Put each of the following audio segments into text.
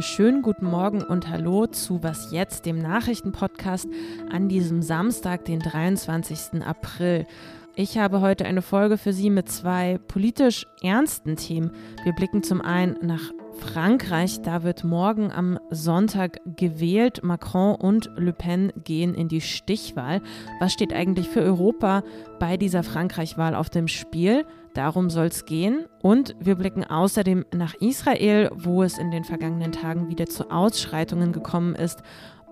einen schönen guten Morgen und Hallo zu Was jetzt, dem Nachrichtenpodcast an diesem Samstag, den 23. April. Ich habe heute eine Folge für Sie mit zwei politisch ernsten Themen. Wir blicken zum einen nach Frankreich, da wird morgen am Sonntag gewählt. Macron und Le Pen gehen in die Stichwahl. Was steht eigentlich für Europa bei dieser Frankreich-Wahl auf dem Spiel? Darum soll es gehen. Und wir blicken außerdem nach Israel, wo es in den vergangenen Tagen wieder zu Ausschreitungen gekommen ist.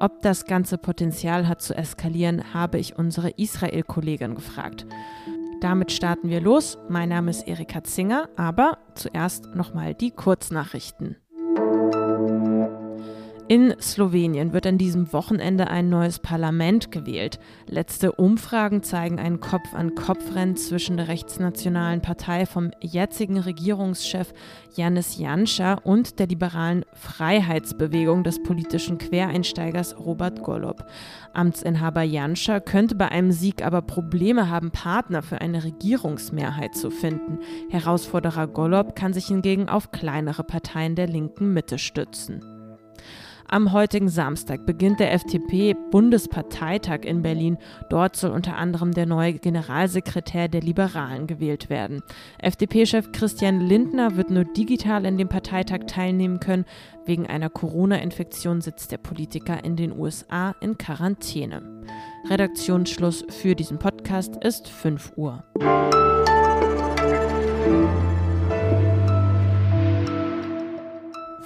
Ob das ganze Potenzial hat zu eskalieren, habe ich unsere Israel-Kollegin gefragt. Damit starten wir los. Mein Name ist Erika Zinger, aber zuerst nochmal die Kurznachrichten. In Slowenien wird an diesem Wochenende ein neues Parlament gewählt. Letzte Umfragen zeigen ein Kopf-an-Kopf-Rennen zwischen der rechtsnationalen Partei vom jetzigen Regierungschef Janis Janša und der liberalen Freiheitsbewegung des politischen Quereinsteigers Robert Golob. Amtsinhaber Janša könnte bei einem Sieg aber Probleme haben, Partner für eine Regierungsmehrheit zu finden. Herausforderer Golob kann sich hingegen auf kleinere Parteien der linken Mitte stützen. Am heutigen Samstag beginnt der FDP-Bundesparteitag in Berlin. Dort soll unter anderem der neue Generalsekretär der Liberalen gewählt werden. FDP-Chef Christian Lindner wird nur digital in dem Parteitag teilnehmen können. Wegen einer Corona-Infektion sitzt der Politiker in den USA in Quarantäne. Redaktionsschluss für diesen Podcast ist 5 Uhr.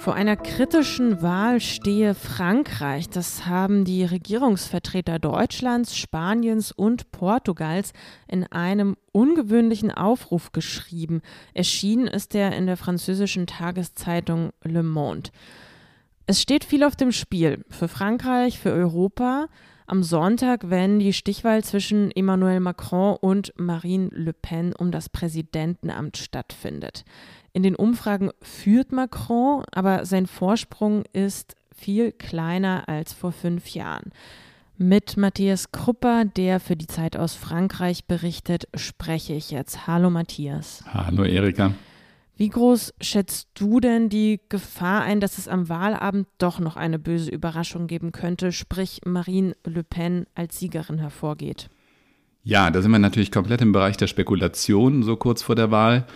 Vor einer kritischen Wahl stehe Frankreich. Das haben die Regierungsvertreter Deutschlands, Spaniens und Portugals in einem ungewöhnlichen Aufruf geschrieben. Erschienen ist er in der französischen Tageszeitung Le Monde. Es steht viel auf dem Spiel für Frankreich, für Europa. Am Sonntag, wenn die Stichwahl zwischen Emmanuel Macron und Marine Le Pen um das Präsidentenamt stattfindet. In den Umfragen führt Macron, aber sein Vorsprung ist viel kleiner als vor fünf Jahren. Mit Matthias Krupper, der für die Zeit aus Frankreich berichtet, spreche ich jetzt. Hallo Matthias. Hallo Erika. Wie groß schätzt du denn die Gefahr ein, dass es am Wahlabend doch noch eine böse Überraschung geben könnte, sprich Marine Le Pen als Siegerin hervorgeht? Ja, da sind wir natürlich komplett im Bereich der Spekulation, so kurz vor der Wahl.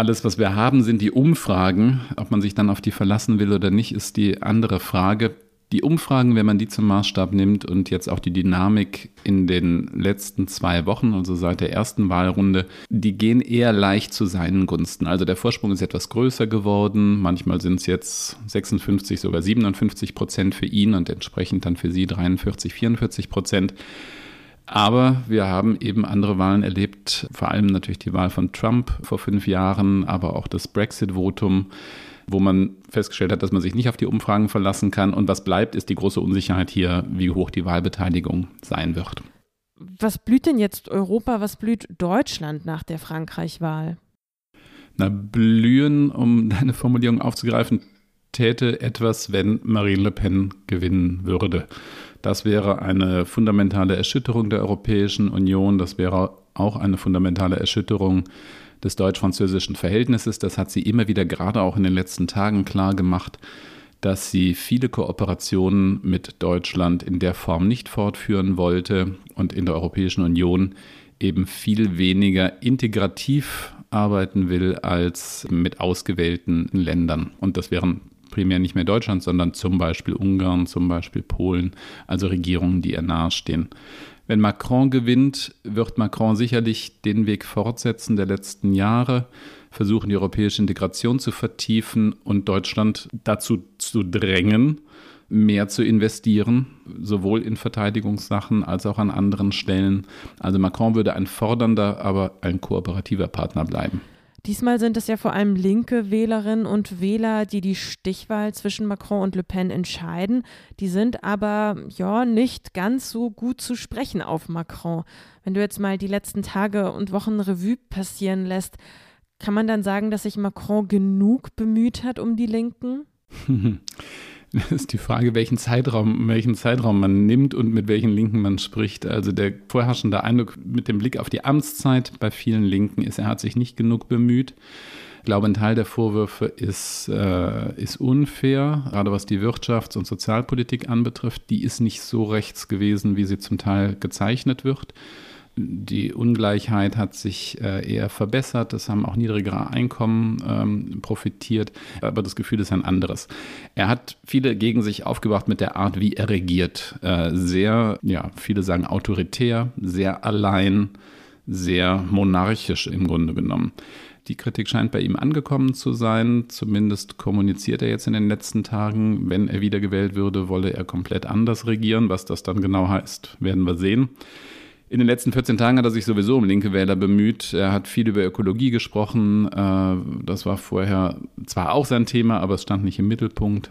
Alles, was wir haben, sind die Umfragen. Ob man sich dann auf die verlassen will oder nicht, ist die andere Frage. Die Umfragen, wenn man die zum Maßstab nimmt und jetzt auch die Dynamik in den letzten zwei Wochen, also seit der ersten Wahlrunde, die gehen eher leicht zu seinen Gunsten. Also der Vorsprung ist etwas größer geworden. Manchmal sind es jetzt 56, sogar 57 Prozent für ihn und entsprechend dann für sie 43, 44 Prozent. Aber wir haben eben andere Wahlen erlebt, vor allem natürlich die Wahl von Trump vor fünf Jahren, aber auch das Brexit-Votum, wo man festgestellt hat, dass man sich nicht auf die Umfragen verlassen kann. Und was bleibt, ist die große Unsicherheit hier, wie hoch die Wahlbeteiligung sein wird. Was blüht denn jetzt Europa, was blüht Deutschland nach der Frankreich-Wahl? Na, blühen, um deine Formulierung aufzugreifen, täte etwas, wenn Marine Le Pen gewinnen würde. Das wäre eine fundamentale Erschütterung der Europäischen Union. Das wäre auch eine fundamentale Erschütterung des deutsch-französischen Verhältnisses. Das hat sie immer wieder gerade auch in den letzten Tagen klar gemacht, dass sie viele Kooperationen mit Deutschland in der Form nicht fortführen wollte und in der Europäischen Union eben viel weniger integrativ arbeiten will als mit ausgewählten Ländern. Und das wären primär nicht mehr Deutschland, sondern zum Beispiel Ungarn, zum Beispiel Polen, also Regierungen, die ihr nahestehen. Wenn Macron gewinnt, wird Macron sicherlich den Weg fortsetzen der letzten Jahre, versuchen die europäische Integration zu vertiefen und Deutschland dazu zu drängen, mehr zu investieren, sowohl in Verteidigungssachen als auch an anderen Stellen. Also Macron würde ein fordernder, aber ein kooperativer Partner bleiben. Diesmal sind es ja vor allem linke Wählerinnen und Wähler, die die Stichwahl zwischen Macron und Le Pen entscheiden. Die sind aber ja nicht ganz so gut zu sprechen auf Macron. Wenn du jetzt mal die letzten Tage und Wochen Revue passieren lässt, kann man dann sagen, dass sich Macron genug bemüht hat um die Linken? Das ist die Frage, welchen Zeitraum, welchen Zeitraum man nimmt und mit welchen Linken man spricht. Also der vorherrschende Eindruck mit dem Blick auf die Amtszeit bei vielen Linken ist, er hat sich nicht genug bemüht. Ich glaube, ein Teil der Vorwürfe ist, äh, ist unfair, gerade was die Wirtschafts- und Sozialpolitik anbetrifft. Die ist nicht so rechts gewesen, wie sie zum Teil gezeichnet wird. Die Ungleichheit hat sich äh, eher verbessert. Es haben auch niedrigere Einkommen ähm, profitiert. Aber das Gefühl ist ein anderes. Er hat viele gegen sich aufgebracht mit der Art, wie er regiert. Äh, sehr, ja, viele sagen autoritär, sehr allein, sehr monarchisch im Grunde genommen. Die Kritik scheint bei ihm angekommen zu sein. Zumindest kommuniziert er jetzt in den letzten Tagen, wenn er wiedergewählt würde, wolle er komplett anders regieren. Was das dann genau heißt, werden wir sehen. In den letzten 14 Tagen hat er sich sowieso um linke Wähler bemüht. Er hat viel über Ökologie gesprochen. Äh, das war vorher zwar auch sein Thema, aber es stand nicht im Mittelpunkt.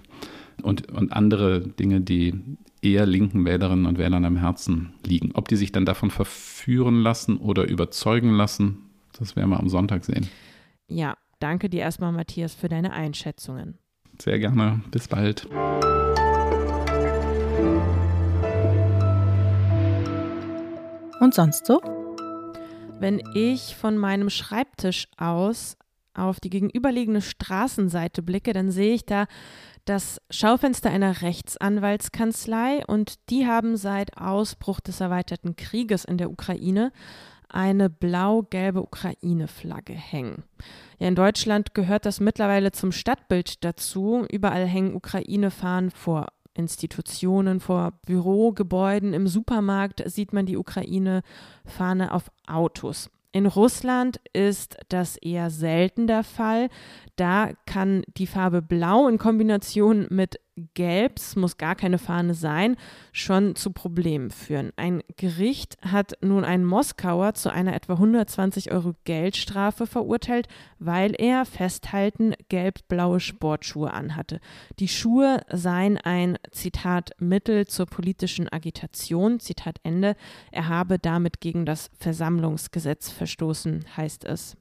Und, und andere Dinge, die eher linken Wählerinnen und Wählern am Herzen liegen. Ob die sich dann davon verführen lassen oder überzeugen lassen, das werden wir am Sonntag sehen. Ja, danke dir erstmal, Matthias, für deine Einschätzungen. Sehr gerne. Bis bald. Und sonst so? Wenn ich von meinem Schreibtisch aus auf die gegenüberliegende Straßenseite blicke, dann sehe ich da das Schaufenster einer Rechtsanwaltskanzlei und die haben seit Ausbruch des erweiterten Krieges in der Ukraine eine blau-gelbe Ukraine-Flagge hängen. Ja, in Deutschland gehört das mittlerweile zum Stadtbild dazu. Überall hängen Ukraine-Fahnen vor Institutionen, vor Bürogebäuden, im Supermarkt sieht man die Ukraine-Fahne auf Autos. In Russland ist das eher selten der Fall. Da kann die Farbe Blau in Kombination mit Gelb, es muss gar keine Fahne sein, schon zu Problemen führen. Ein Gericht hat nun einen Moskauer zu einer etwa 120 Euro Geldstrafe verurteilt, weil er festhalten gelb-blaue Sportschuhe anhatte. Die Schuhe seien ein Zitat Mittel zur politischen Agitation, Zitat Ende. Er habe damit gegen das Versammlungsgesetz verstoßen, heißt es.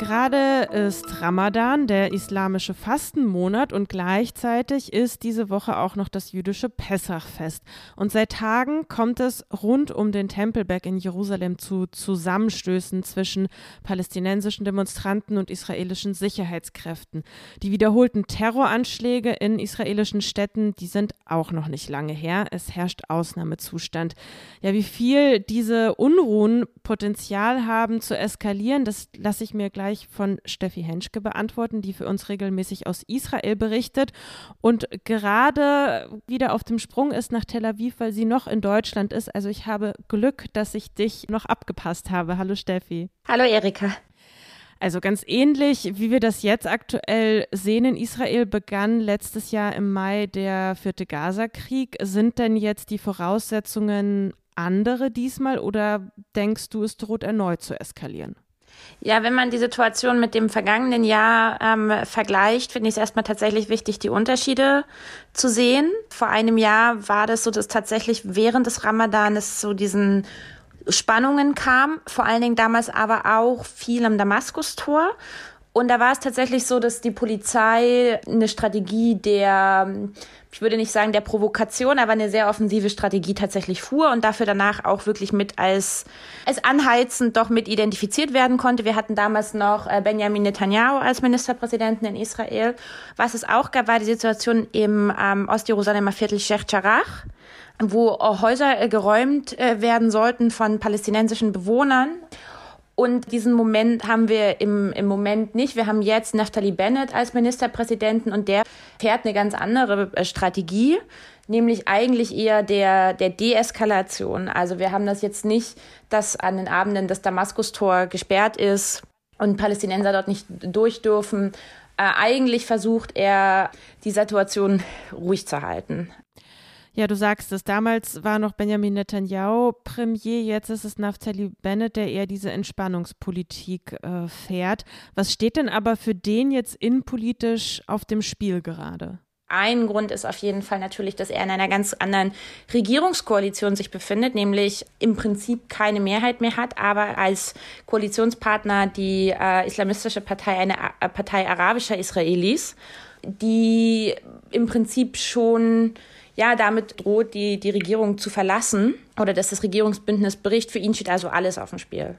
Gerade ist Ramadan, der islamische Fastenmonat, und gleichzeitig ist diese Woche auch noch das jüdische Pessachfest. Und seit Tagen kommt es rund um den Tempelberg in Jerusalem zu Zusammenstößen zwischen palästinensischen Demonstranten und israelischen Sicherheitskräften. Die wiederholten Terroranschläge in israelischen Städten, die sind auch noch nicht lange her. Es herrscht Ausnahmezustand. Ja, wie viel diese Unruhen Potenzial haben zu eskalieren, das lasse ich mir gleich gleich von Steffi Henschke beantworten, die für uns regelmäßig aus Israel berichtet und gerade wieder auf dem Sprung ist nach Tel Aviv, weil sie noch in Deutschland ist. Also ich habe Glück, dass ich dich noch abgepasst habe. Hallo Steffi. Hallo Erika. Also ganz ähnlich, wie wir das jetzt aktuell sehen in Israel, begann letztes Jahr im Mai der vierte Gaza-Krieg. Sind denn jetzt die Voraussetzungen andere diesmal oder denkst du, es droht erneut zu eskalieren? Ja, wenn man die Situation mit dem vergangenen Jahr ähm, vergleicht, finde ich es erstmal tatsächlich wichtig, die Unterschiede zu sehen. Vor einem Jahr war das so, dass tatsächlich während des Ramadanes so diesen Spannungen kam, vor allen Dingen damals aber auch viel am Damaskustor. Und da war es tatsächlich so, dass die Polizei eine Strategie der ich würde nicht sagen der Provokation, aber eine sehr offensive Strategie tatsächlich fuhr und dafür danach auch wirklich mit als, als anheizend doch mit identifiziert werden konnte. Wir hatten damals noch äh, Benjamin Netanyahu als Ministerpräsidenten in Israel. Was es auch gab, war die Situation im ähm, Ostjerusalemer Viertel Sheikh Jarrah wo Häuser äh, geräumt äh, werden sollten von palästinensischen Bewohnern. Und diesen Moment haben wir im, im Moment nicht. Wir haben jetzt Naftali Bennett als Ministerpräsidenten und der fährt eine ganz andere äh, Strategie, nämlich eigentlich eher der, der Deeskalation. Also wir haben das jetzt nicht, dass an den Abenden das Damaskustor gesperrt ist und Palästinenser dort nicht durch dürfen. Äh, eigentlich versucht er, die Situation ruhig zu halten. Ja, du sagst es. Damals war noch Benjamin Netanyahu Premier, jetzt ist es Naftali Bennett, der eher diese Entspannungspolitik äh, fährt. Was steht denn aber für den jetzt innenpolitisch auf dem Spiel gerade? Ein Grund ist auf jeden Fall natürlich, dass er in einer ganz anderen Regierungskoalition sich befindet, nämlich im Prinzip keine Mehrheit mehr hat, aber als Koalitionspartner die äh, islamistische Partei, eine äh, Partei arabischer Israelis, die im Prinzip schon ja, damit droht die, die Regierung zu verlassen oder dass das Regierungsbündnis bricht. Für ihn steht also alles auf dem Spiel.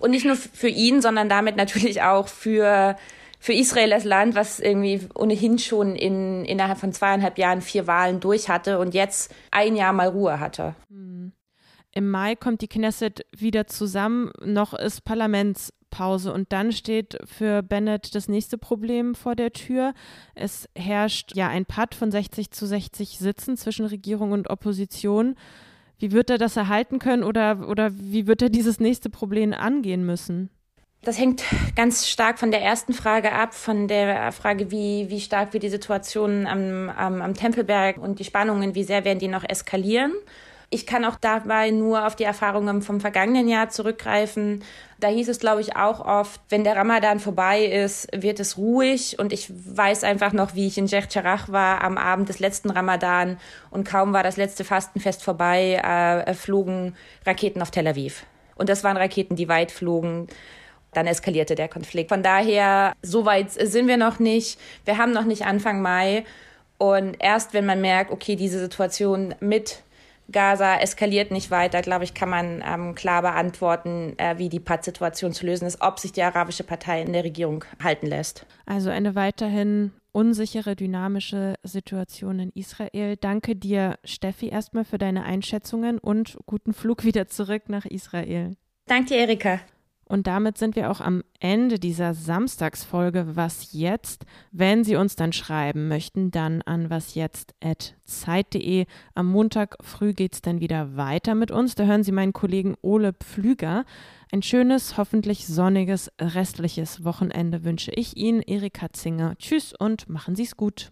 Und nicht nur für ihn, sondern damit natürlich auch für für Israel als Land, was irgendwie ohnehin schon in, innerhalb von zweieinhalb Jahren vier Wahlen durch hatte und jetzt ein Jahr mal Ruhe hatte. Hm. Im Mai kommt die Knesset wieder zusammen, noch ist Parlamentspause und dann steht für Bennett das nächste Problem vor der Tür. Es herrscht ja ein Patt von 60 zu 60 Sitzen zwischen Regierung und Opposition. Wie wird er das erhalten können oder, oder wie wird er dieses nächste Problem angehen müssen? Das hängt ganz stark von der ersten Frage ab, von der Frage, wie, wie stark wird die Situation am, am, am Tempelberg und die Spannungen, wie sehr werden die noch eskalieren. Ich kann auch dabei nur auf die Erfahrungen vom vergangenen Jahr zurückgreifen. Da hieß es, glaube ich, auch oft, wenn der Ramadan vorbei ist, wird es ruhig. Und ich weiß einfach noch, wie ich in Sheikh war am Abend des letzten Ramadan und kaum war das letzte Fastenfest vorbei, äh, flogen Raketen auf Tel Aviv. Und das waren Raketen, die weit flogen dann eskalierte der Konflikt. Von daher, so weit sind wir noch nicht. Wir haben noch nicht Anfang Mai. Und erst wenn man merkt, okay, diese Situation mit Gaza eskaliert nicht weiter, glaube ich, kann man ähm, klar beantworten, äh, wie die Pattsituation zu lösen ist, ob sich die arabische Partei in der Regierung halten lässt. Also eine weiterhin unsichere, dynamische Situation in Israel. Danke dir, Steffi, erstmal für deine Einschätzungen und guten Flug wieder zurück nach Israel. Danke dir, Erika. Und damit sind wir auch am Ende dieser Samstagsfolge Was jetzt? Wenn Sie uns dann schreiben möchten, dann an wasjetzt.zeit.de. Am Montag früh geht es dann wieder weiter mit uns. Da hören Sie meinen Kollegen Ole Pflüger. Ein schönes, hoffentlich sonniges restliches Wochenende wünsche ich Ihnen, Erika Zinger. Tschüss und machen Sie es gut.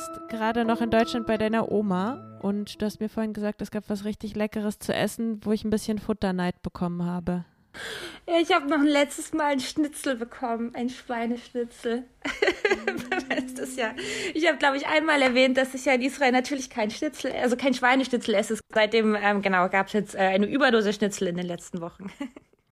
Bist gerade noch in Deutschland bei deiner Oma und du hast mir vorhin gesagt, es gab was richtig Leckeres zu essen, wo ich ein bisschen Futterneid bekommen habe. Ja, ich habe noch ein letztes Mal ein Schnitzel bekommen, ein Schweineschnitzel. das ja. Ich habe, glaube ich, einmal erwähnt, dass ich ja in Israel natürlich kein Schnitzel, also kein Schweineschnitzel esse. Seitdem, ähm, genau, gab es jetzt äh, eine Überdose Schnitzel in den letzten Wochen.